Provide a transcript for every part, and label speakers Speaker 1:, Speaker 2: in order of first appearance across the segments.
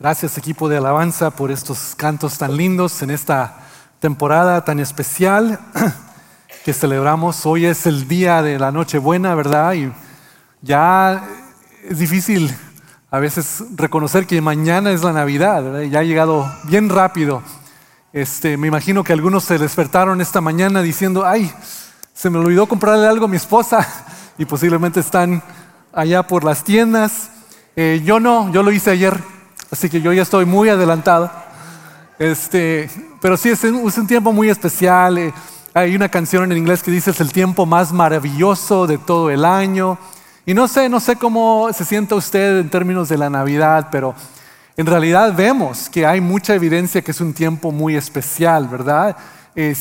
Speaker 1: Gracias equipo de alabanza por estos cantos tan lindos en esta temporada tan especial que celebramos. Hoy es el día de la Nochebuena, ¿verdad? Y ya es difícil a veces reconocer que mañana es la Navidad, ¿verdad? Ya ha llegado bien rápido. Este, me imagino que algunos se despertaron esta mañana diciendo, ay, se me olvidó comprarle algo a mi esposa y posiblemente están allá por las tiendas. Eh, yo no, yo lo hice ayer, así que yo ya estoy muy adelantado. Este, pero sí, es un, tiempo muy especial. Eh, hay una canción en inglés que dice es el tiempo más maravilloso de todo el año. Y no sé, no sé cómo se sienta usted en términos de la Navidad, pero en realidad vemos que hay mucha evidencia que es un tiempo muy especial, ¿verdad?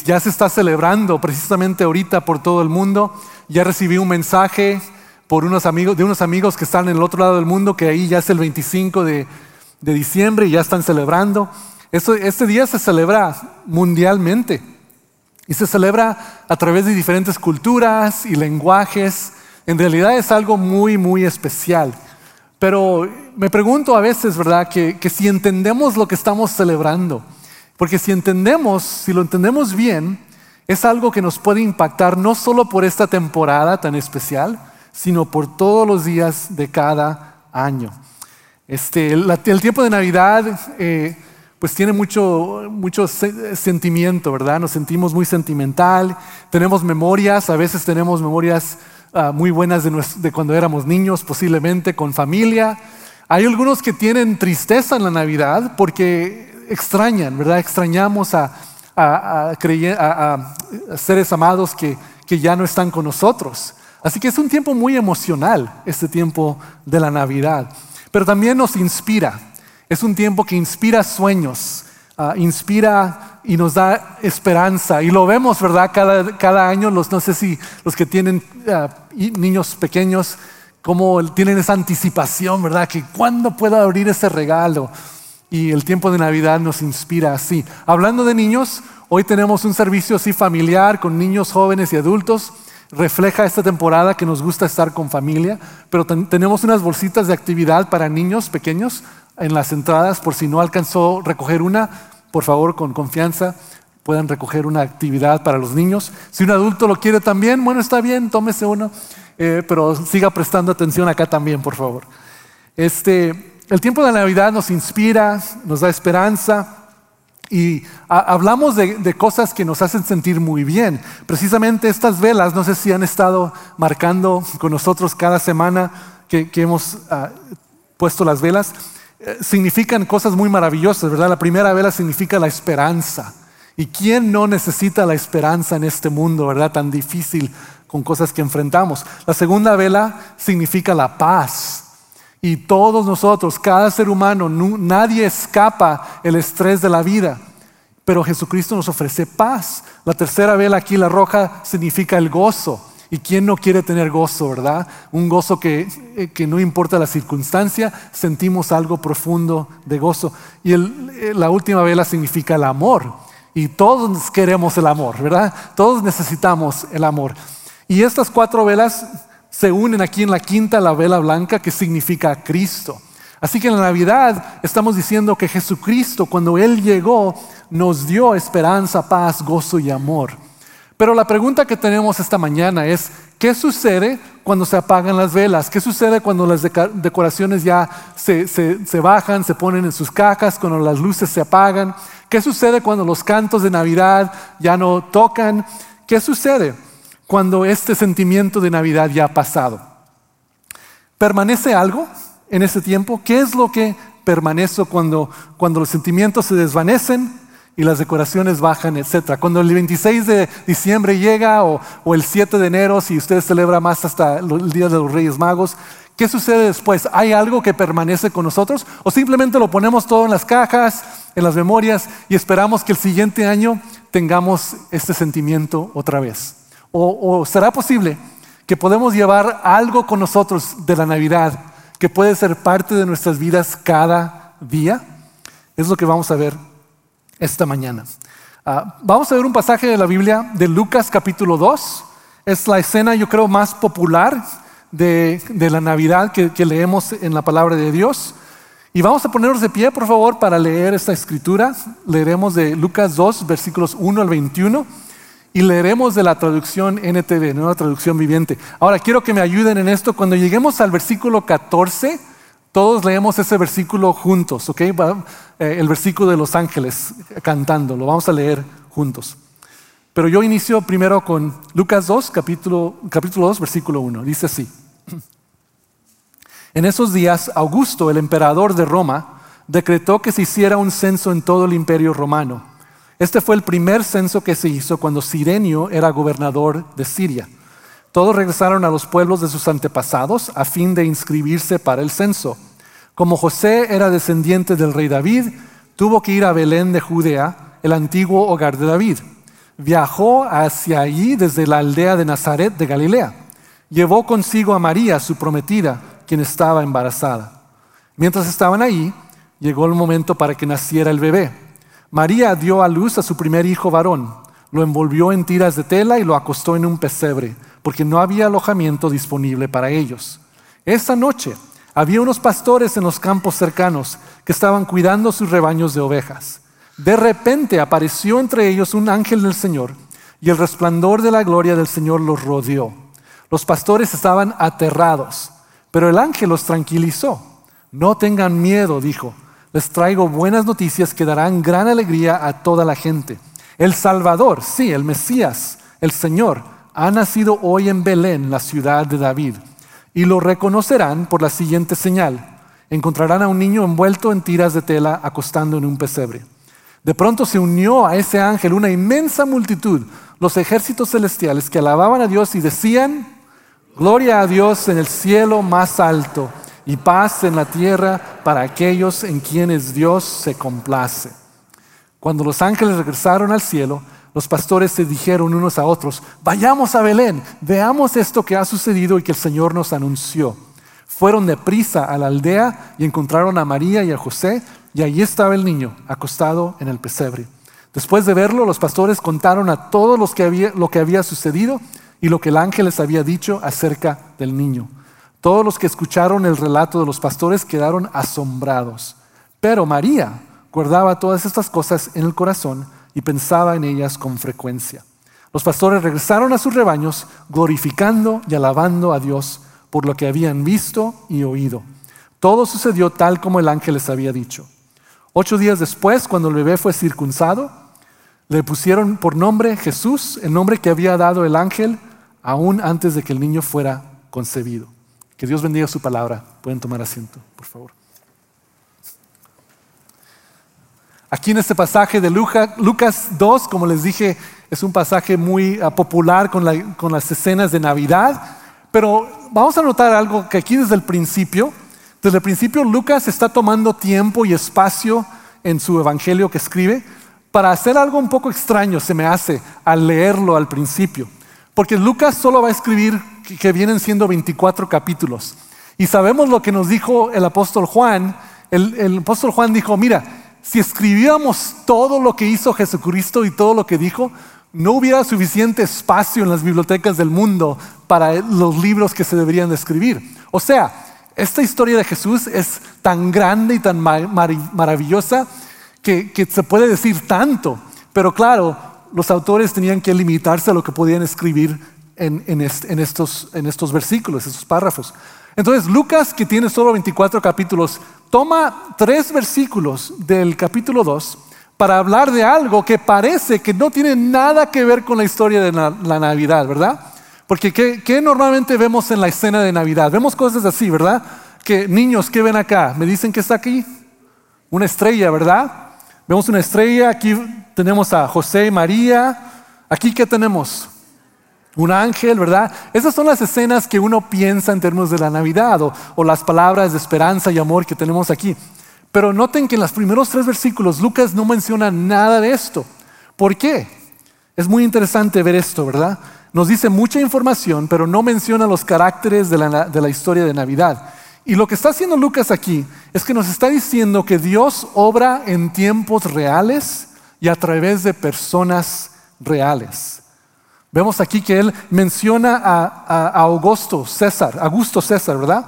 Speaker 1: ya se está celebrando precisamente ahorita por todo el mundo. Ya recibí un mensaje por unos amigos, de unos amigos que están en el otro lado del mundo, que ahí ya es el 25 de, diciembre y ya están celebrando. este día se celebra mundialmente y se celebra a través de diferentes culturas y lenguajes. En realidad es algo muy, muy especial. Pero me pregunto a veces, ¿verdad?, que, que si entendemos lo que estamos celebrando, porque si entendemos, si lo entendemos bien, es algo que nos puede impactar no solo por esta temporada tan especial, sino por todos los días de cada año. Este, el, tiempo de Navidad eh, pues tiene mucho, mucho sentimiento, ¿verdad? Nos sentimos muy sentimental, tenemos memorias, a veces tenemos memorias ah, muy buenas de, cuando éramos niños, posiblemente con familia. Hay algunos que tienen tristeza en la Navidad porque extrañan, ¿verdad? Extrañamos a, a, seres amados que, que ya no están con nosotros. Así que es un tiempo muy emocional, este tiempo de la Navidad. Pero también nos inspira. Es un tiempo que inspira sueños, ah, inspira y nos da esperanza. Y lo vemos, ¿verdad? Cada, año, los, no sé si los que tienen ah, niños pequeños, como tienen esa anticipación, ¿verdad? Que cuándo puedo abrir ese regalo. Y el tiempo de Navidad nos inspira así. Hablando de niños, hoy tenemos un servicio así familiar con niños, jóvenes y adultos refleja esta temporada que nos gusta estar con familia, pero tenemos unas bolsitas de actividad para niños pequeños en las entradas, por si no alcanzó recoger una, por favor, con confianza, puedan recoger una actividad para los niños. Si un adulto lo quiere también, bueno, está bien, tómese uno, eh, pero siga prestando atención acá también, por favor. Este, el tiempo de Navidad nos inspira, nos da esperanza, y hablamos de, cosas que nos hacen sentir muy bien. Precisamente estas velas, no sé si han estado marcando con nosotros cada semana que, hemos ah, puesto las velas, eh, significan cosas muy maravillosas, ¿verdad? La primera vela significa la esperanza. ¿Y quién no necesita la esperanza en este mundo, ¿verdad? Tan difícil con cosas que enfrentamos. La segunda vela significa la paz. Y todos nosotros, cada ser humano, nadie escapa el estrés de la vida. Pero Jesucristo nos ofrece paz. La tercera vela aquí, la roja, significa el gozo. ¿Y quién no quiere tener gozo, verdad? Un gozo que, eh, que no importa la circunstancia, sentimos algo profundo de gozo. Y eh, la última vela significa el amor. Y todos queremos el amor, ¿verdad? Todos necesitamos el amor. Y estas cuatro velas se unen aquí en la quinta, la vela blanca, que significa Cristo. Así que en la Navidad estamos diciendo que Jesucristo, cuando Él llegó, nos dio esperanza, paz, gozo y amor. Pero la pregunta que tenemos esta mañana es, ¿qué sucede cuando se apagan las velas? ¿Qué sucede cuando las decoraciones ya se, bajan, se ponen en sus cajas, cuando las luces se apagan? ¿Qué sucede cuando los cantos de Navidad ya no tocan? ¿Qué sucede? Cuando este sentimiento de Navidad ya ha pasado? ¿Permanece algo en ese tiempo? ¿Qué es lo que permanece cuando, los sentimientos se desvanecen y las decoraciones bajan, etcétera? Cuando el 26 de diciembre llega o, el 7 de enero, si usted celebra más hasta el Día de los Reyes Magos, ¿qué sucede después? ¿Hay algo que permanece con nosotros? ¿O simplemente lo ponemos todo en las cajas, en las memorias y esperamos que el siguiente año tengamos este sentimiento otra vez? O, será posible que podemos llevar algo con nosotros de la Navidad que puede ser parte de nuestras vidas cada día? Es lo que vamos a ver esta mañana. Ah, vamos a ver un pasaje de la Biblia de Lucas capítulo 2. Es la escena, yo creo, más popular de, la Navidad que, leemos en la palabra de Dios. Y vamos a ponernos de pie, por favor, para leer esta escritura. Leeremos de Lucas 2, versículos 1 al 21. Y leeremos de la traducción NTV, nueva traducción viviente. Ahora, quiero que me ayuden en esto. Cuando lleguemos al versículo 14, todos leemos ese versículo juntos, ¿ok? Eh, el versículo de los ángeles cantando, lo vamos a leer juntos. Pero yo inicio primero con Lucas 2, capítulo, capítulo 2, versículo 1. Dice así. En esos días, Augusto, el emperador de Roma, decretó que se hiciera un censo en todo el imperio romano. Este fue el primer censo que se hizo cuando Sirenio era gobernador de Siria. Todos regresaron a los pueblos de sus antepasados a fin de inscribirse para el censo. Como José era descendiente del rey David, tuvo que ir a Belén de Judea, el antiguo hogar de David. Viajó hacia allí desde la aldea de Nazaret de Galilea. Llevó consigo a María, su prometida, quien estaba embarazada. Mientras estaban ahí, llegó el momento para que naciera el bebé. María dio a luz a su primer hijo varón, lo envolvió en tiras de tela y lo acostó en un pesebre porque no había alojamiento disponible para ellos. Esa noche había unos pastores en los campos cercanos que estaban cuidando sus rebaños de ovejas. De repente apareció entre ellos un ángel del Señor y el resplandor de la gloria del Señor los rodeó. Los pastores estaban aterrados, pero el ángel los tranquilizó. No tengan miedo, dijo. Les traigo buenas noticias que darán gran alegría a toda la gente. El Salvador, sí, el Mesías, el Señor, ha nacido hoy en Belén, la ciudad de David, y lo reconocerán por la siguiente señal. Encontrarán a un niño envuelto en tiras de tela acostando en un pesebre. De pronto se unió a ese ángel una inmensa multitud, los ejércitos celestiales que alababan a Dios y decían, Gloria a Dios en el cielo más alto y paz en la tierra para aquellos en quienes Dios se complace. Cuando los ángeles regresaron al cielo, los pastores se dijeron unos a otros, vayamos a Belén, veamos esto que ha sucedido y que el Señor nos anunció. Fueron de prisa a la aldea y encontraron a María y a José, y allí estaba el niño, acostado en el pesebre. Después de verlo, los pastores contaron a todos los que había, lo que había sucedido y lo que el ángel les había dicho acerca del niño. Todos los que escucharon el relato de los pastores quedaron asombrados. Pero María guardaba todas estas cosas en el corazón y pensaba en ellas con frecuencia. Los pastores regresaron a sus rebaños glorificando y alabando a Dios por lo que habían visto y oído. Todo sucedió tal como el ángel les había dicho. Ocho días después, cuando el bebé fue circuncidado, le pusieron por nombre Jesús, el nombre que había dado el ángel aún antes de que el niño fuera concebido. Que Dios bendiga su palabra. Pueden tomar asiento, por favor. Aquí en este pasaje de Lucas 2, como les dije, es un pasaje muy ah, popular con, las escenas de Navidad, pero vamos a notar algo que aquí desde el principio, desde el principio Lucas está tomando tiempo y espacio en su evangelio que escribe para hacer algo un poco extraño, se me hace, al leerlo al principio. Porque Lucas solo va a escribir que vienen siendo 24 capítulos. Y sabemos lo que nos dijo el apóstol Juan. El, apóstol Juan dijo, mira, si escribiéramos todo lo que hizo Jesucristo y todo lo que dijo, no hubiera suficiente espacio en las bibliotecas del mundo para los libros que se deberían de escribir. O sea, esta historia de Jesús es tan grande y tan maravillosa que, se puede decir tanto, pero claro, los autores tenían que limitarse a lo que podían escribir en, estos, en estos versículos, estos párrafos. Entonces, Lucas, que tiene solo 24 capítulos, toma tres versículos del capítulo 2 para hablar de algo que parece que no tiene nada que ver con la historia de la, Navidad, ¿verdad? Porque ¿qué, normalmente vemos en la escena de Navidad? Vemos cosas así, ¿verdad? Que niños, ¿qué ven acá? ¿Me dicen que está aquí? Una estrella, ¿verdad? Vemos una estrella, aquí tenemos a José y María. Aquí, ¿qué tenemos? un ángel, ¿verdad? Esas son las escenas que uno piensa en términos de la Navidad o, las palabras de esperanza y amor que tenemos aquí. Pero noten que en los primeros tres versículos Lucas no menciona nada de esto. ¿Por qué? Es muy interesante ver esto, ¿verdad? Nos dice mucha información, pero no menciona los caracteres de la, de la historia de Navidad. Y lo que está haciendo Lucas aquí es que nos está diciendo que Dios obra en tiempos reales y a través de personas reales. Vemos aquí que él menciona a, Augusto César, Augusto César, ¿verdad?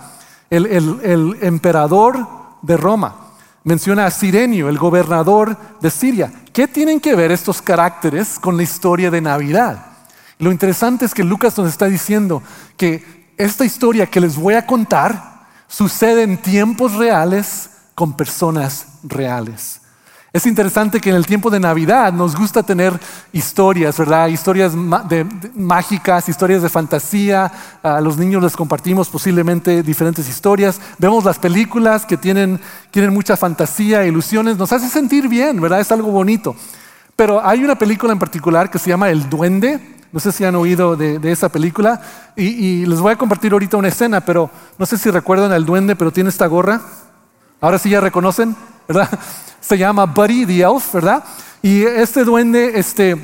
Speaker 1: El, emperador de Roma. Menciona a Sirenio, el gobernador de Siria. ¿Qué tienen que ver estos caracteres con la historia de Navidad? Lo interesante es que Lucas nos está diciendo que esta historia que les voy a contar sucede en tiempos reales con personas reales. Es interesante que en el tiempo de Navidad nos gusta tener historias, ¿verdad? Historias mágicas, historias de fantasía. A los niños les compartimos posiblemente diferentes historias. Vemos las películas que tienen, tienen mucha fantasía, ilusiones. Nos hace sentir bien, ¿verdad? Es algo bonito. Pero hay una película en particular que se llama El Duende. No sé si han oído de, esa película. Y, y les voy a compartir ahorita una escena, pero no sé si recuerdan al duende, pero tiene esta gorra. Ahora sí ya reconocen, ¿verdad? se llama Buddy the Elf, ¿verdad? Y este duende este,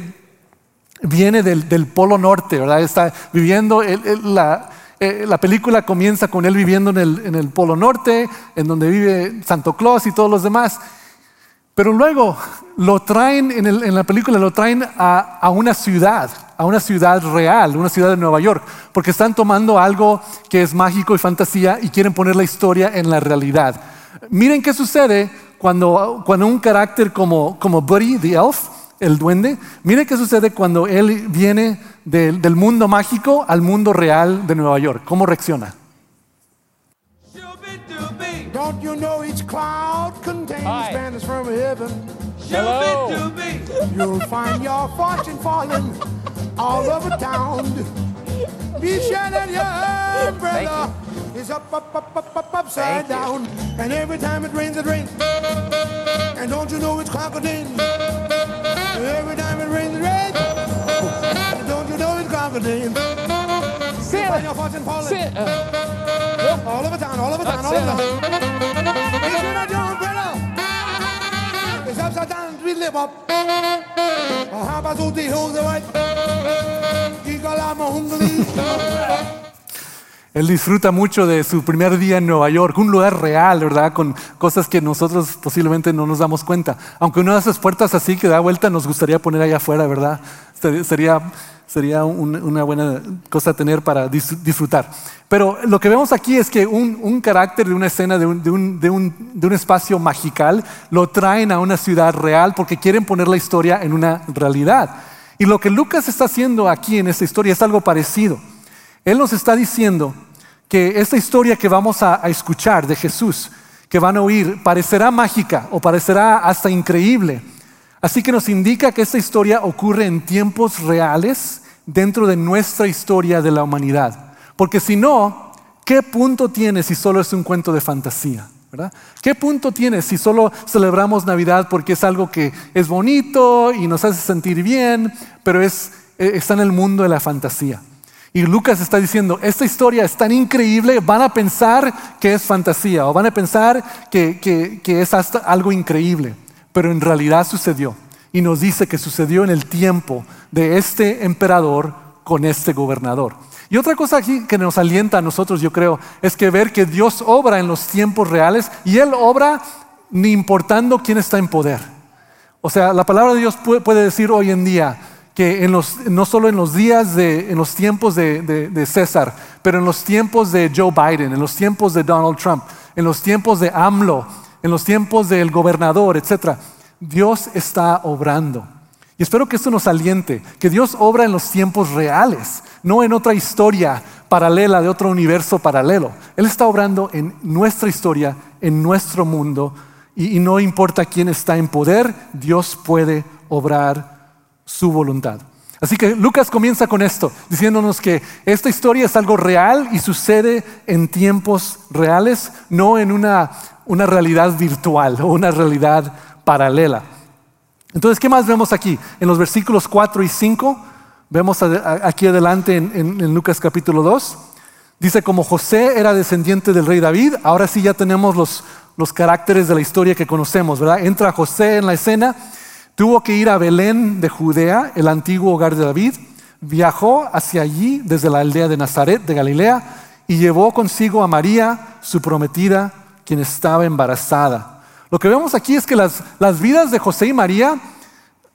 Speaker 1: viene del, Polo Norte, ¿verdad? Está viviendo, la, eh, la, película comienza con él viviendo en el, en el, Polo Norte, en donde vive Santo Claus y todos los demás. Pero luego lo traen, en, en la película lo traen a, a, una ciudad, a una ciudad real, una ciudad de Nueva York, porque están tomando algo que es mágico y fantasía y quieren poner la historia en la realidad. Miren qué sucede cuando, cuando un carácter como, como Buddy, the elf, el duende, mire qué sucede cuando él viene del, del mundo mágico al mundo real de Nueva York. ¿Cómo reacciona? Don't you know each cloud contains banners from heaven? Hello. You'll find your fortune falling all over town. Be sure that your umbrella is up, up, up, up, up, upside down. And every time it rains, it rains. And don't you know it's crocodile? Every time it rains, it rains. And don't you know it's crocodile? Your fortune falling. Santa. All over town, all over town, all over town. Él disfruta mucho de su primer día en Nueva York, un lugar real, ¿verdad? Con cosas que nosotros posiblemente no nos damos cuenta. Aunque una de esas puertas así que da vuelta nos gustaría poner allá afuera, ¿verdad? Sería, sería una buena cosa tener para disfrutar. Pero lo que vemos aquí es que un, carácter de una escena, de un, de un espacio magical, lo traen a una ciudad real porque quieren poner la historia en una realidad. Y lo que Lucas está haciendo aquí en esta historia es algo parecido. Él nos está diciendo que esta historia que vamos a, escuchar de Jesús, que van a oír, parecerá mágica o parecerá hasta increíble. Así que nos indica que esta historia ocurre en tiempos reales dentro de nuestra historia de la humanidad. Porque si no, ¿qué punto tiene si solo es un cuento de fantasía? ¿Qué punto tiene si solo celebramos Navidad porque es algo que es bonito y nos hace sentir bien, pero es, eh, está en el mundo de la fantasía? Y Lucas está diciendo, esta historia es tan increíble, van a pensar que es fantasía o van a pensar que, es hasta algo increíble, pero en realidad sucedió. Y nos dice que sucedió en el tiempo de este emperador con este gobernador. Y otra cosa aquí que nos alienta a nosotros, yo creo, es que ver que Dios obra en los tiempos reales y Él obra ni importando quién está en poder. O sea, la palabra de Dios puede decir hoy en día, que no solo en los días, de, en los tiempos de, César, pero en los tiempos de Joe Biden, en los tiempos de Donald Trump, en los tiempos de AMLO, en los tiempos del gobernador, etc. Dios está obrando. Y espero que esto nos aliente, que Dios obra en los tiempos reales, no en otra historia paralela de otro universo paralelo. Él está obrando en nuestra historia, en nuestro mundo, y, y no importa quién está en poder, Dios puede obrar su voluntad. Así que Lucas comienza con esto, diciéndonos que esta historia es algo real y sucede en tiempos reales, no en una, una realidad virtual o una realidad paralela. Entonces, ¿qué más vemos aquí? En los versículos 4 y 5, vemos aquí adelante en, Lucas capítulo 2, dice como José era descendiente del rey David, ahora sí ya tenemos los, los caracteres de la historia que conocemos, ¿verdad? Entra José en la escena Tuvo que ir a Belén de Judea, el antiguo hogar de David. Viajó hacia allí desde la aldea de Nazaret de Galilea y llevó consigo a María, su prometida, quien estaba embarazada. Lo que vemos aquí es que las, las vidas de José y María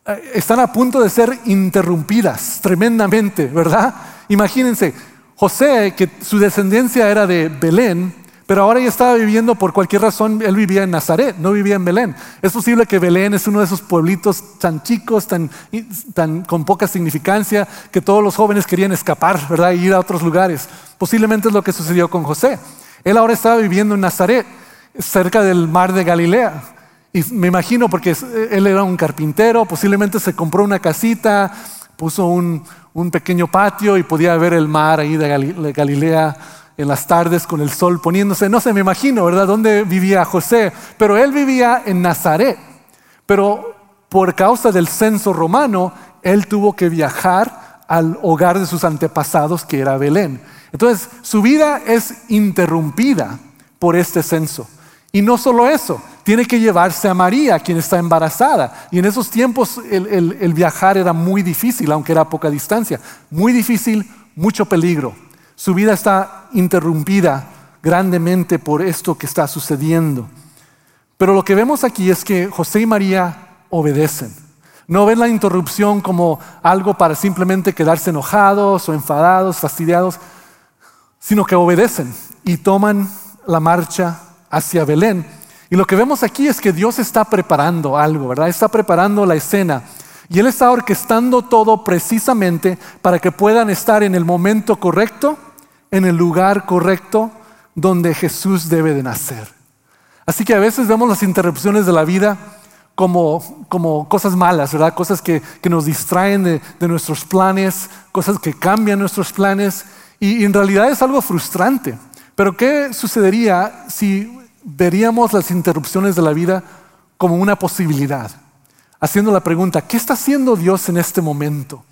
Speaker 1: eh, están a punto de ser interrumpidas tremendamente, ¿verdad? Imagínense, José, que su descendencia era de Belén, Pero ahora ya estaba viviendo, por cualquier razón, él vivía en Nazaret, no vivía en Belén. Es posible que Belén es uno de esos pueblitos tan chicos, tan, tan con poca significancia, que todos los jóvenes querían escapar, ¿verdad? Y ir a otros lugares. Posiblemente es lo que sucedió con José. Él ahora estaba viviendo en Nazaret, cerca del mar de Galilea. Y me imagino, porque él era un carpintero, posiblemente se compró una casita, puso un, un pequeño patio y podía ver el mar ahí de Galilea en las tardes con el sol poniéndose. No sé, me imagino, ¿verdad? ¿Dónde vivía José? Pero él vivía en Nazaret. Pero por causa del censo romano, él tuvo que viajar al hogar de sus antepasados, que era Belén. Entonces, su vida es interrumpida por este censo. Y no solo eso, tiene que llevarse a María, quien está embarazada. Y en esos tiempos el, viajar era muy difícil, aunque era a poca distancia. Muy difícil, mucho peligro. Su vida está interrumpida grandemente por esto que está sucediendo. Pero lo que vemos aquí es que José y María obedecen. No ven la interrupción como algo para simplemente quedarse enojados o enfadados, fastidiados, sino que obedecen y toman la marcha hacia Belén. Y lo que vemos aquí es que Dios está preparando algo, ¿verdad? Está preparando la escena. Y Él está orquestando todo precisamente para que puedan estar en el momento correcto en el lugar correcto donde Jesús debe de nacer. Así que a veces vemos las interrupciones de la vida como, como cosas malas, ¿verdad? Cosas que, nos distraen de, nuestros planes, cosas que cambian nuestros planes. Y en realidad es algo frustrante. Pero ¿qué sucedería si veríamos las interrupciones de la vida como una posibilidad? Haciendo la pregunta, ¿qué está haciendo Dios en este momento?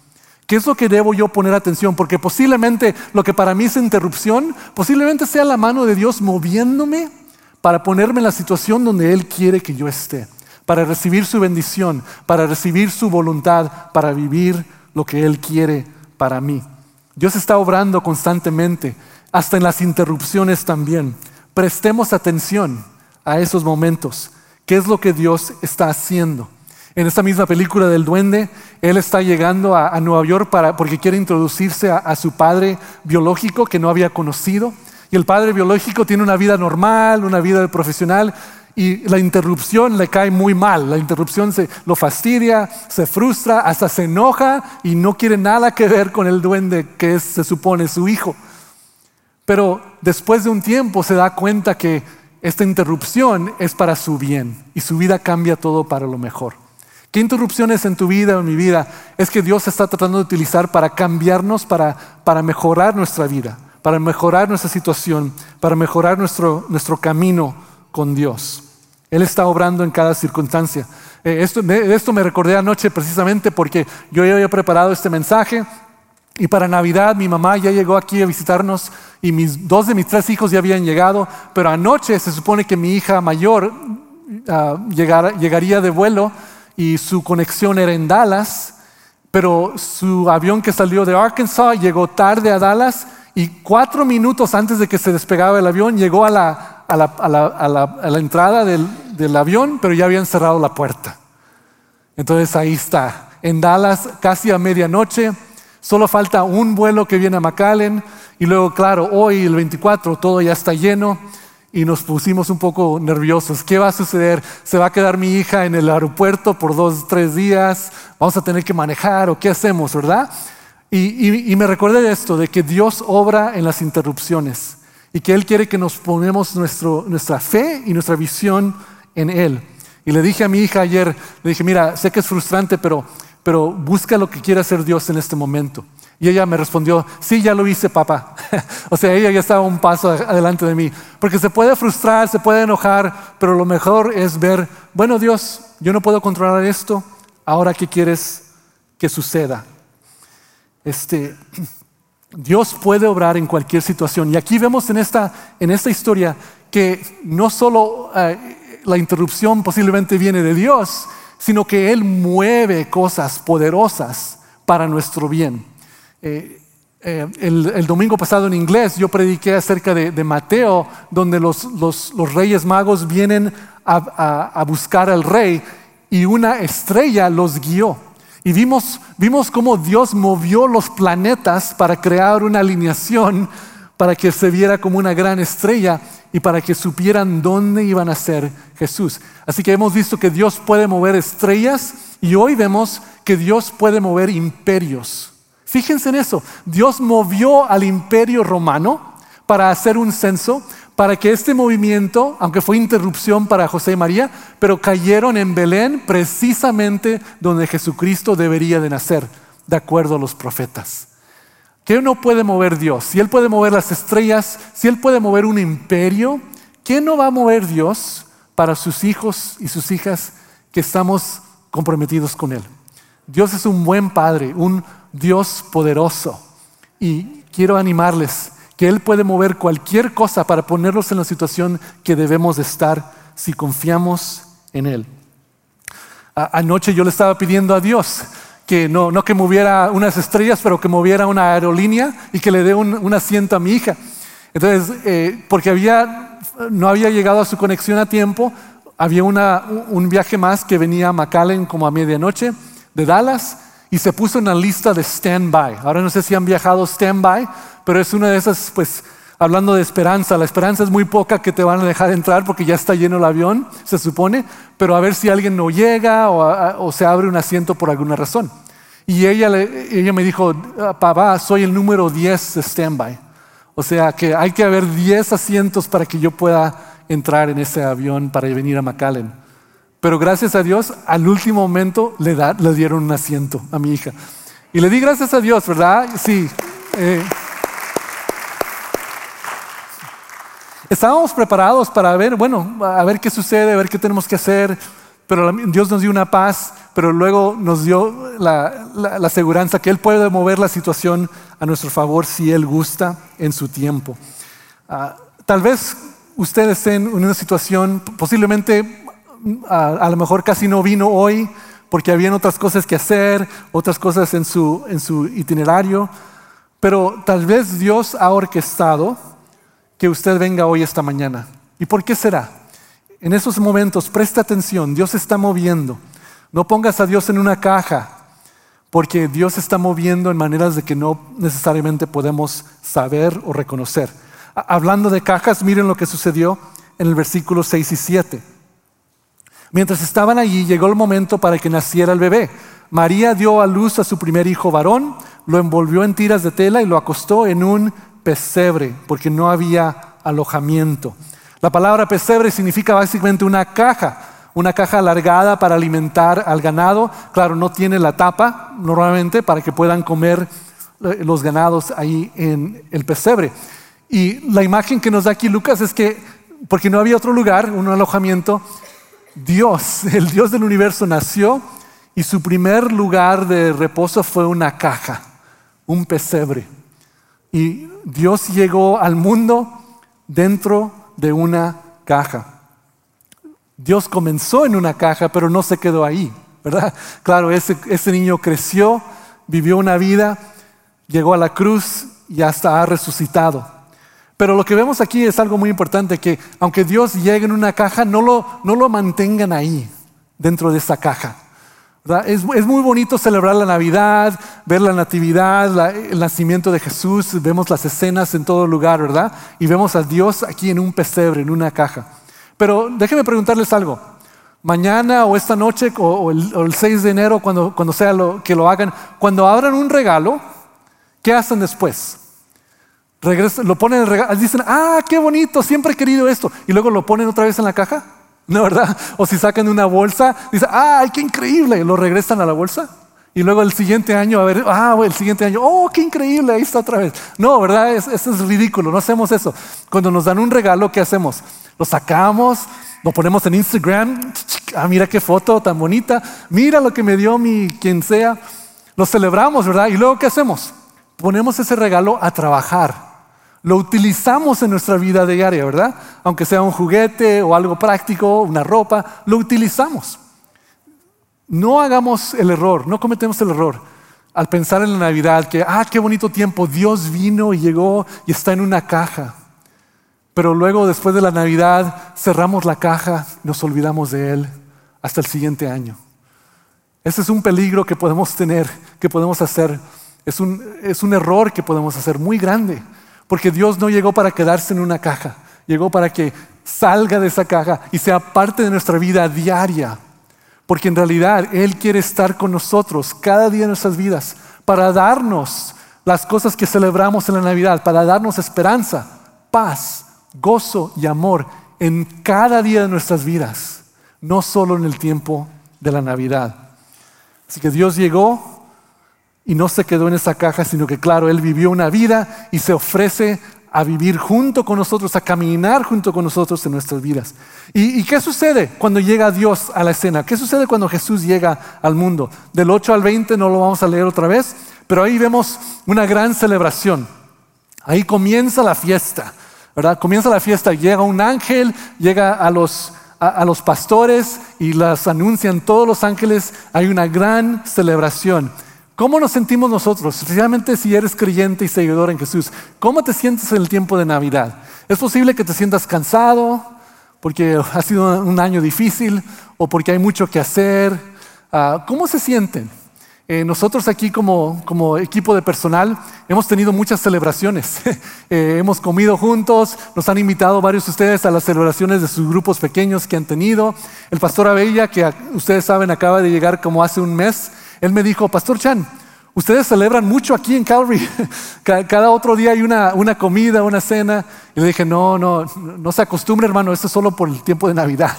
Speaker 1: ¿Qué es lo que debo yo poner atención? Porque posiblemente lo que para mí es interrupción, posiblemente sea la mano de Dios moviéndome para ponerme en la situación donde Él quiere que yo esté, para recibir su bendición, para recibir su voluntad, para vivir lo que Él quiere para mí. Dios está obrando constantemente, hasta en las interrupciones también. Prestemos atención a esos momentos. ¿Qué es lo que Dios está haciendo? En esta misma película del duende, él está llegando a, Nueva York para, porque quiere introducirse a, su padre biológico que no había conocido. Y el padre biológico tiene una vida normal, una vida profesional, y la interrupción le cae muy mal. La interrupción se, lo fastidia, se frustra, hasta se enoja y no quiere nada que ver con el duende que se supone su hijo. Pero después de un tiempo se da cuenta que esta interrupción es para su bien y su vida cambia todo para lo mejor. ¿Qué interrupciones en tu vida o en mi vida es que Dios está tratando de utilizar para cambiarnos, para, para mejorar nuestra vida, para mejorar nuestra situación, para mejorar nuestro, nuestro camino con Dios? Él está obrando en cada circunstancia. Eh, esto, esto me recordé anoche precisamente porque yo ya había preparado este mensaje y para Navidad mi mamá ya llegó aquí a visitarnos y mis, dos de mis tres hijos ya habían llegado, pero anoche se supone que mi hija mayor ah, llegaría de vuelo y su conexión era en Dallas, pero su avión que salió de Arkansas llegó tarde a Dallas y cuatro minutos antes de que se despegaba el avión llegó a la, a la, entrada del, del avión, pero ya habían cerrado la puerta. Entonces ahí está, en Dallas casi a medianoche, solo falta un vuelo que viene a McAllen y luego, claro, hoy el 24 todo ya está lleno y nos pusimos un poco nerviosos. ¿Qué va a suceder? ¿Se va a quedar mi hija en el aeropuerto por dos, tres días? ¿Vamos a tener que manejar o qué hacemos, verdad? Y, me recordé de esto, de que Dios obra en las interrupciones y que Él quiere que nos ponemos nuestra fe y nuestra visión en Él. Y le dije a mi hija ayer, le dije, mira, sé que es frustrante, pero, pero busca lo que quiere hacer Dios en este momento. Y ella me respondió, sí, ya lo hice, papá. o sea, ella ya estaba un paso adelante de mí. Porque se puede frustrar, se puede enojar, pero lo mejor es ver, bueno Dios, yo no puedo controlar esto, ahora qué quieres que suceda. Este, Dios puede obrar en cualquier situación. Y aquí vemos en esta, en esta historia que no solo eh, la interrupción posiblemente viene de Dios, sino que Él mueve cosas poderosas para nuestro bien. Eh, eh, el, domingo pasado en inglés yo prediqué acerca de, Mateo, donde los, reyes magos vienen a, buscar al rey y una estrella los guió. Y vimos, vimos cómo Dios movió los planetas para crear una alineación para que se viera como una gran estrella. Y para que supieran dónde iban a ser Jesús. Así que hemos visto que Dios puede mover estrellas y hoy vemos que Dios puede mover imperios. Fíjense en eso. Dios movió al imperio romano para hacer un censo, para que este movimiento, aunque fue interrupción para José y María, pero cayeron en Belén precisamente donde Jesucristo debería de nacer, de acuerdo a los profetas. ¿Qué no puede mover Dios? Si Él puede mover las estrellas, si Él puede mover un imperio, ¿qué no va a mover Dios para sus hijos y sus hijas que estamos comprometidos con Él? Dios es un buen Padre, un Dios poderoso. Y quiero animarles que Él puede mover cualquier cosa para ponerlos en la situación que debemos de estar si confiamos en Él. anoche yo le estaba pidiendo a Dios que no, no que moviera unas estrellas, pero que moviera una aerolínea y que le dé un, asiento a mi hija. Entonces, eh, porque había, no había llegado a su conexión a tiempo, había una, un viaje más que venía a McAllen como a medianoche de Dallas y se puso en la lista de stand-by. Ahora no sé si han viajado stand-by, pero es una de esas, pues, hablando de esperanza, la esperanza es muy poca que te van a dejar entrar porque ya está lleno el avión, se supone, pero a ver si alguien no llega o, se abre un asiento por alguna razón. Y ella, ella me dijo, papá, soy el número 10 de standby. O sea que hay que haber 10 asientos para que yo pueda entrar en ese avión para venir a McAllen. Pero gracias a Dios, al último momento le, le dieron un asiento a mi hija. Y le di gracias a Dios, ¿verdad? Sí. Eh, Estábamos preparados para ver, bueno, a ver qué sucede, a ver qué tenemos que hacer, pero Dios nos dio una paz, pero luego nos dio la, la, seguridad que Él puede mover la situación a nuestro favor si Él gusta en su tiempo. Ah, tal vez ustedes estén en una situación, posiblemente a, lo mejor casi no vino hoy porque habían otras cosas que hacer, otras cosas en su, en su itinerario, pero tal vez Dios ha orquestado que usted venga hoy esta mañana. ¿Y por qué será? En esos momentos, presta atención, Dios está moviendo. No pongas a Dios en una caja, porque Dios está moviendo en maneras de que no necesariamente podemos saber o reconocer. Hablando de cajas, miren lo que sucedió en el versículo 6 y 7. Mientras estaban allí, llegó el momento para que naciera el bebé. María dio a luz a su primer hijo varón, lo envolvió en tiras de tela y lo acostó en un pesebre, porque no había alojamiento. La palabra pesebre significa básicamente una caja, una caja alargada para alimentar al ganado. Claro, no tiene la tapa normalmente para que puedan comer eh, los ganados ahí en el pesebre. Y la imagen que nos da aquí Lucas es que, porque no había otro lugar, un alojamiento, Dios, el Dios del universo nació y su primer lugar de reposo fue una caja, un pesebre. Y Dios llegó al mundo dentro de una caja. Dios comenzó en una caja, pero no se quedó ahí, ¿verdad? Claro, ese, niño creció, vivió una vida, llegó a la cruz y hasta ha resucitado. Pero lo que vemos aquí es algo muy importante, que aunque Dios llegue en una caja, no lo, no lo mantengan ahí, dentro de esa caja. Es, muy bonito celebrar la Navidad, ver la Natividad, el nacimiento de Jesús, vemos las escenas en todo lugar, ¿verdad? Y vemos a Dios aquí en un pesebre, en una caja. Pero déjenme preguntarles algo. Mañana o esta noche o, el, 6 de enero, cuando, sea lo, que lo hagan, cuando abran un regalo, ¿qué hacen después? Regresan, lo ponen en el regalo, dicen, ah, qué bonito, siempre he querido esto, y luego lo ponen otra vez en la caja. ¿No verdad? O si sacan una bolsa, dicen, ¡ay, qué increíble! Lo regresan a la bolsa. Y luego el siguiente año, a ver, ah, el siguiente año, oh, qué increíble, ahí está otra vez. No, ¿verdad? Eso es ridículo, no hacemos eso. Cuando nos dan un regalo, ¿qué hacemos? Lo sacamos, lo ponemos en Instagram, ah, mira qué foto tan bonita, mira lo que me dio mi quien sea. Lo celebramos, ¿verdad? Y luego, ¿qué hacemos? Ponemos ese regalo a trabajar lo utilizamos en nuestra vida diaria, ¿verdad? Aunque sea un juguete o algo práctico, una ropa, lo utilizamos. No hagamos el error, no cometemos el error al pensar en la Navidad que, ah, qué bonito tiempo, Dios vino y llegó y está en una caja. Pero luego, después de la Navidad, cerramos la caja, nos olvidamos de Él hasta el siguiente año. Ese es un peligro que podemos tener, que podemos hacer. Es un, es un error que podemos hacer muy grande. Porque Dios no llegó para quedarse en una caja. Llegó para que salga de esa caja y sea parte de nuestra vida diaria. Porque en realidad Él quiere estar con nosotros cada día de nuestras vidas para darnos las cosas que celebramos en la Navidad, para darnos esperanza, paz, gozo y amor en cada día de nuestras vidas, no solo en el tiempo de la Navidad. Así que Dios llegó y no se quedó en esa caja, sino que claro, Él vivió una vida y se ofrece a vivir junto con nosotros, a caminar junto con nosotros en nuestras vidas. ¿Y, qué sucede cuando llega Dios a la escena? ¿Qué sucede cuando Jesús llega al mundo? Del 8 al 20 no lo vamos a leer otra vez, pero ahí vemos una gran celebración. Ahí comienza la fiesta, ¿verdad? Comienza la fiesta, llega un ángel, llega a los, a los pastores y las anuncian todos los ángeles, hay una gran celebración. ¿Cómo nos sentimos nosotros, especialmente si eres creyente y seguidor en Jesús? ¿Cómo te sientes en el tiempo de Navidad? ¿Es posible que te sientas cansado porque ha sido un año difícil o porque hay mucho que hacer? Ah, ¿Cómo se sienten? Eh, nosotros aquí como, equipo de personal hemos tenido muchas celebraciones. Eh, hemos comido juntos, nos han invitado varios de ustedes a las celebraciones de sus grupos pequeños que han tenido. El pastor Abella, que ustedes saben acaba de llegar como hace un mes, él me dijo, Pastor Chan, ustedes celebran mucho aquí en Calvary. Cada otro día hay una, una, comida, una cena. Y le dije, no, no, no se acostumbre, hermano, esto es solo por el tiempo de Navidad.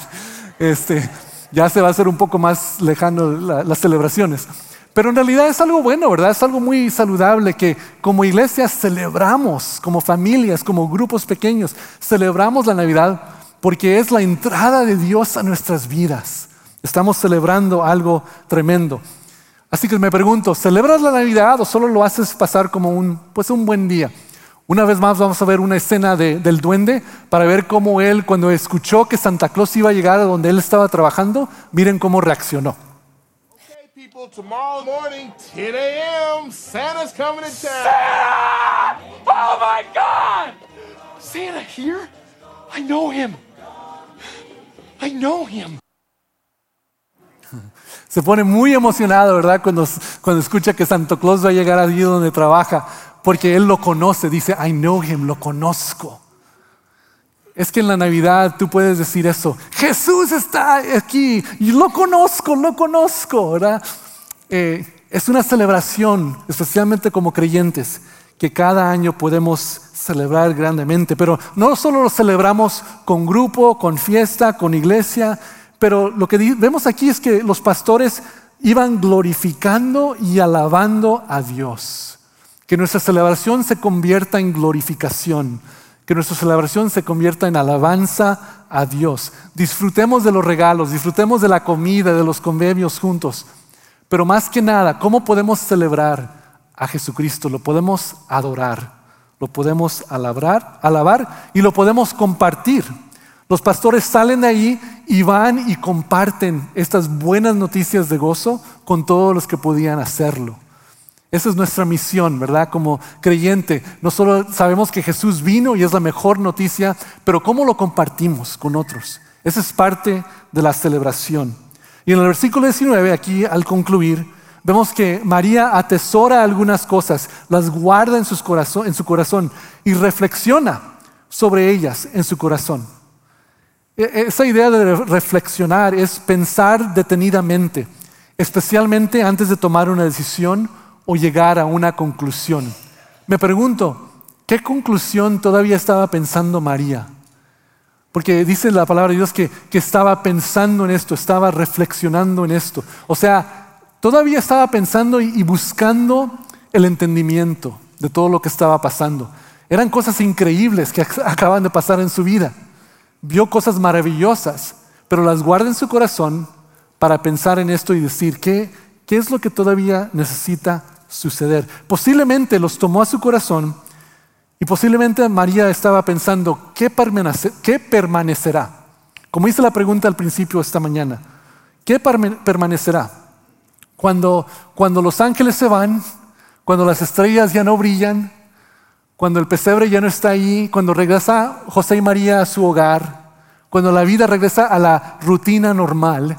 Speaker 1: Este, ya se va a hacer un poco más lejano las celebraciones. Pero en realidad es algo bueno, ¿verdad? Es algo muy saludable que como iglesia celebramos, como familias, como grupos pequeños, celebramos la Navidad porque es la entrada de Dios a nuestras vidas. Estamos celebrando algo tremendo. Así que me pregunto, ¿celebras la Navidad o solo lo haces pasar como un, pues un buen día? Una vez más vamos a ver una escena del duende para ver cómo él, cuando escuchó que Santa Claus iba a llegar a donde él estaba trabajando, miren cómo reaccionó.
Speaker 2: Okay, people, tomorrow morning, 10 a.m., Santa's coming to town. Santa! Oh my God! Santa here? I know him. I know him.
Speaker 1: Se pone muy emocionado, ¿verdad? Cuando, cuando escucha que Santo Claus va a llegar allí donde trabaja, porque él lo conoce, dice, I know him, lo conozco. Es que en la Navidad tú puedes decir eso, Jesús está aquí, y lo conozco, lo conozco, ¿verdad? Eh, es una celebración, especialmente como creyentes, que cada año podemos celebrar grandemente, pero no solo lo celebramos con grupo, con fiesta, con iglesia, pero lo que vemos aquí es que los pastores iban glorificando y alabando a Dios. Que nuestra celebración se convierta en glorificación, que nuestra celebración se convierta en alabanza a Dios. Disfrutemos de los regalos, disfrutemos de la comida, de los convivios juntos. Pero más que nada, ¿cómo podemos celebrar a Jesucristo? Lo podemos adorar, lo podemos alabar, alabar y lo podemos compartir. Los pastores salen de ahí y van y comparten estas buenas noticias de gozo con todos los que podían hacerlo. Esa es nuestra misión, ¿verdad? Como creyente, no solo sabemos que Jesús vino y es la mejor noticia, pero ¿cómo lo compartimos con otros? Esa es parte de la celebración. Y en el versículo 19, aquí al concluir, vemos que María atesora algunas cosas, las guarda en, en su corazón y reflexiona sobre ellas en su corazón. E, esa idea de reflexionar es pensar detenidamente, especialmente antes de tomar una decisión o llegar a una conclusión. Me pregunto, ¿qué conclusión todavía estaba pensando María? Porque dice la palabra de Dios que, estaba pensando en esto, estaba reflexionando en esto. O sea, todavía estaba pensando y buscando el entendimiento de todo lo que estaba pasando. Eran cosas increíbles que acaban de pasar en su vida vio cosas maravillosas, pero las guarda en su corazón para pensar en esto y decir, ¿qué, qué es lo que todavía necesita suceder? Posiblemente los tomó a su corazón y posiblemente María estaba pensando, ¿qué, qué permanecerá? Como hice la pregunta al principio esta mañana, ¿qué permanecerá? Cuando, cuando los ángeles se van, cuando las estrellas ya no brillan, cuando el pesebre ya no está ahí, cuando regresa José y María a su hogar, cuando la vida regresa a la rutina normal,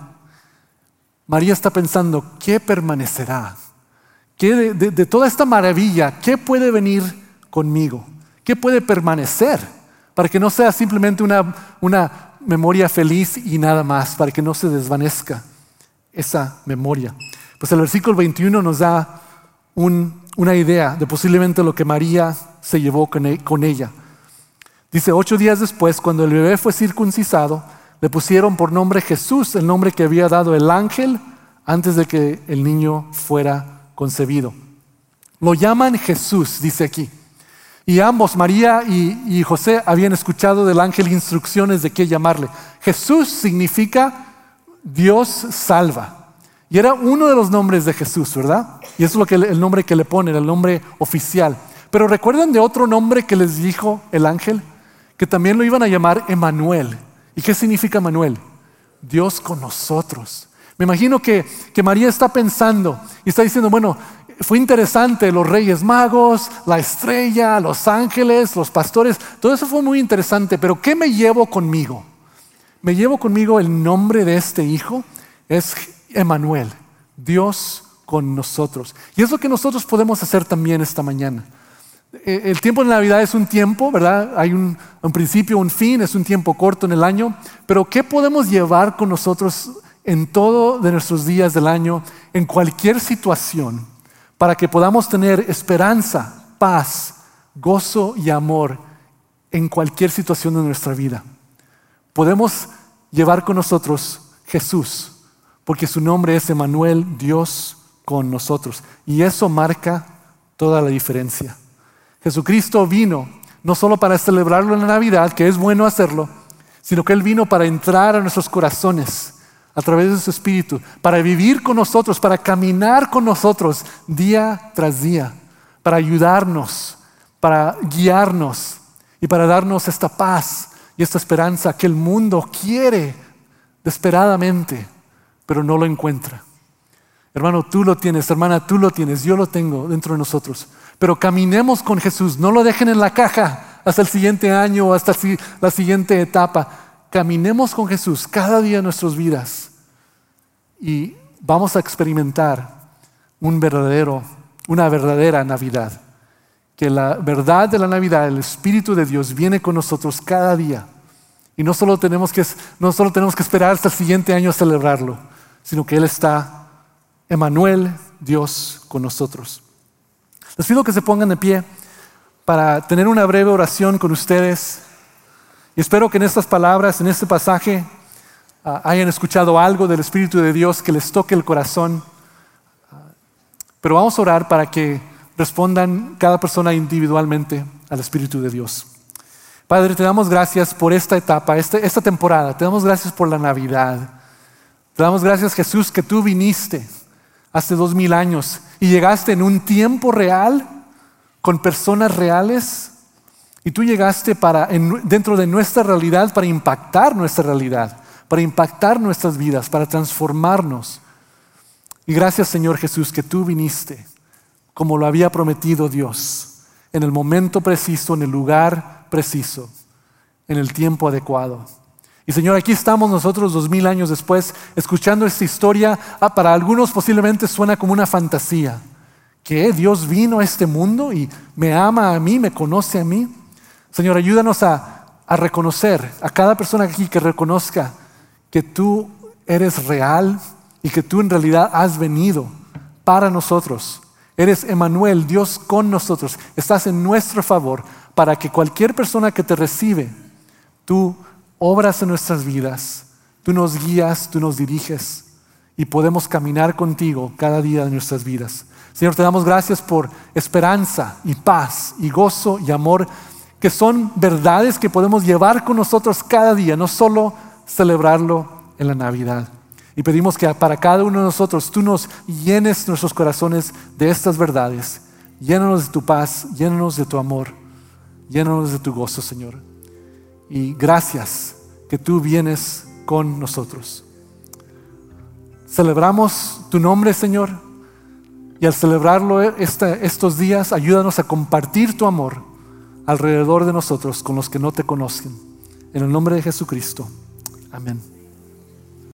Speaker 1: María está pensando, ¿qué permanecerá? ¿Qué de, toda esta maravilla, qué puede venir conmigo? ¿Qué puede permanecer? para que no sea simplemente una, una memoria feliz y nada más, para que no se desvanezca esa memoria. Pues el versículo 21 nos da una idea de posiblemente lo que María se llevó e, con ella. Dice, ocho días después, cuando el bebé fue circuncisado, le pusieron por nombre Jesús, el nombre que había dado el ángel antes de que el niño fuera concebido. Lo llaman Jesús, dice aquí. Y ambos, María y, José, habían escuchado del ángel instrucciones de qué llamarle. Jesús significa Dios salva. Y era uno de los nombres de Jesús, ¿verdad? Y eso es lo que el nombre que le ponen, el nombre oficial. Pero recuerdan de otro nombre que les dijo el ángel, que también lo iban a llamar Emanuel. ¿Y qué significa Emanuel? Dios con nosotros. Me imagino que, que María está pensando y está diciendo, bueno, fue interesante, los reyes magos, la estrella, los ángeles, los pastores, todo eso fue muy interesante, pero ¿qué me llevo conmigo? Me llevo conmigo el nombre de este hijo, es Emanuel, Dios con nosotros. Y es lo que nosotros podemos hacer también esta mañana. E, el tiempo de Navidad es un tiempo, ¿verdad? Hay un, principio, un fin, es un tiempo corto en el año, pero ¿qué podemos llevar con nosotros en todo de nuestros días del año, en cualquier situación? para que podamos tener esperanza, paz, gozo y amor en cualquier situación de nuestra vida. Podemos llevar con nosotros Jesús, porque su nombre es Emanuel, Dios con nosotros. Y eso marca toda la diferencia. Jesucristo vino no solo para celebrarlo en la Navidad, que es bueno hacerlo, sino que Él vino para entrar a nuestros corazones a través de su Espíritu, para vivir con nosotros, para caminar con nosotros día tras día, para ayudarnos, para guiarnos y para darnos esta paz y esta esperanza que el mundo quiere desesperadamente, pero no lo encuentra. Hermano, tú lo tienes, hermana, tú lo tienes, yo lo tengo dentro de nosotros. Pero caminemos con Jesús, no lo dejen en la caja hasta el siguiente año hasta la siguiente etapa caminemos con Jesús cada día en nuestras vidas y vamos a experimentar un verdadero, una verdadera Navidad. Que la verdad de la Navidad, el Espíritu de Dios viene con nosotros cada día. Y no solo tenemos que, no solo tenemos que esperar hasta el siguiente año a celebrarlo, sino que Él está, Emanuel, Dios con nosotros. Les pido que se pongan de pie para tener una breve oración con ustedes. Y espero que en estas palabras, en este pasaje, ah, hayan escuchado algo del Espíritu de Dios que les toque el corazón. Pero vamos a orar para que respondan cada persona individualmente al Espíritu de Dios. Padre, te damos gracias por esta etapa, esta, esta temporada. Te damos gracias por la Navidad. Te damos gracias, Jesús, que tú viniste hace dos mil años y llegaste en un tiempo real con personas reales y tú llegaste para, dentro de nuestra realidad para impactar nuestra realidad, para impactar nuestras vidas, para transformarnos. Y gracias Señor Jesús que tú viniste como lo había prometido Dios, en el momento preciso, en el lugar preciso, en el tiempo adecuado. Y Señor, aquí estamos nosotros dos mil años después escuchando esta historia. Ah, para algunos posiblemente suena como una fantasía. Que Dios vino a este mundo y me ama a mí, me conoce a mí. Señor, ayúdanos a, reconocer, a cada persona aquí que reconozca que tú eres real y que tú en realidad has venido para nosotros. Eres Emanuel, Dios con nosotros. Estás en nuestro favor para que cualquier persona que te recibe, tú obras en nuestras vidas, tú nos guías, tú nos diriges y podemos caminar contigo cada día de nuestras vidas. Señor, te damos gracias por esperanza y paz y gozo y amor que son verdades que podemos llevar con nosotros cada día, no solo celebrarlo en la Navidad. Y pedimos que para cada uno de nosotros tú nos llenes nuestros corazones de estas verdades. Llénanos de tu paz, llénanos de tu amor, llénanos de tu gozo, Señor. Y gracias que tú vienes con nosotros. Celebramos tu nombre, Señor, y al celebrarlo estos días, ayúdanos a compartir tu amor alrededor de nosotros con los que no te conocen. En el nombre de Jesucristo. Amén.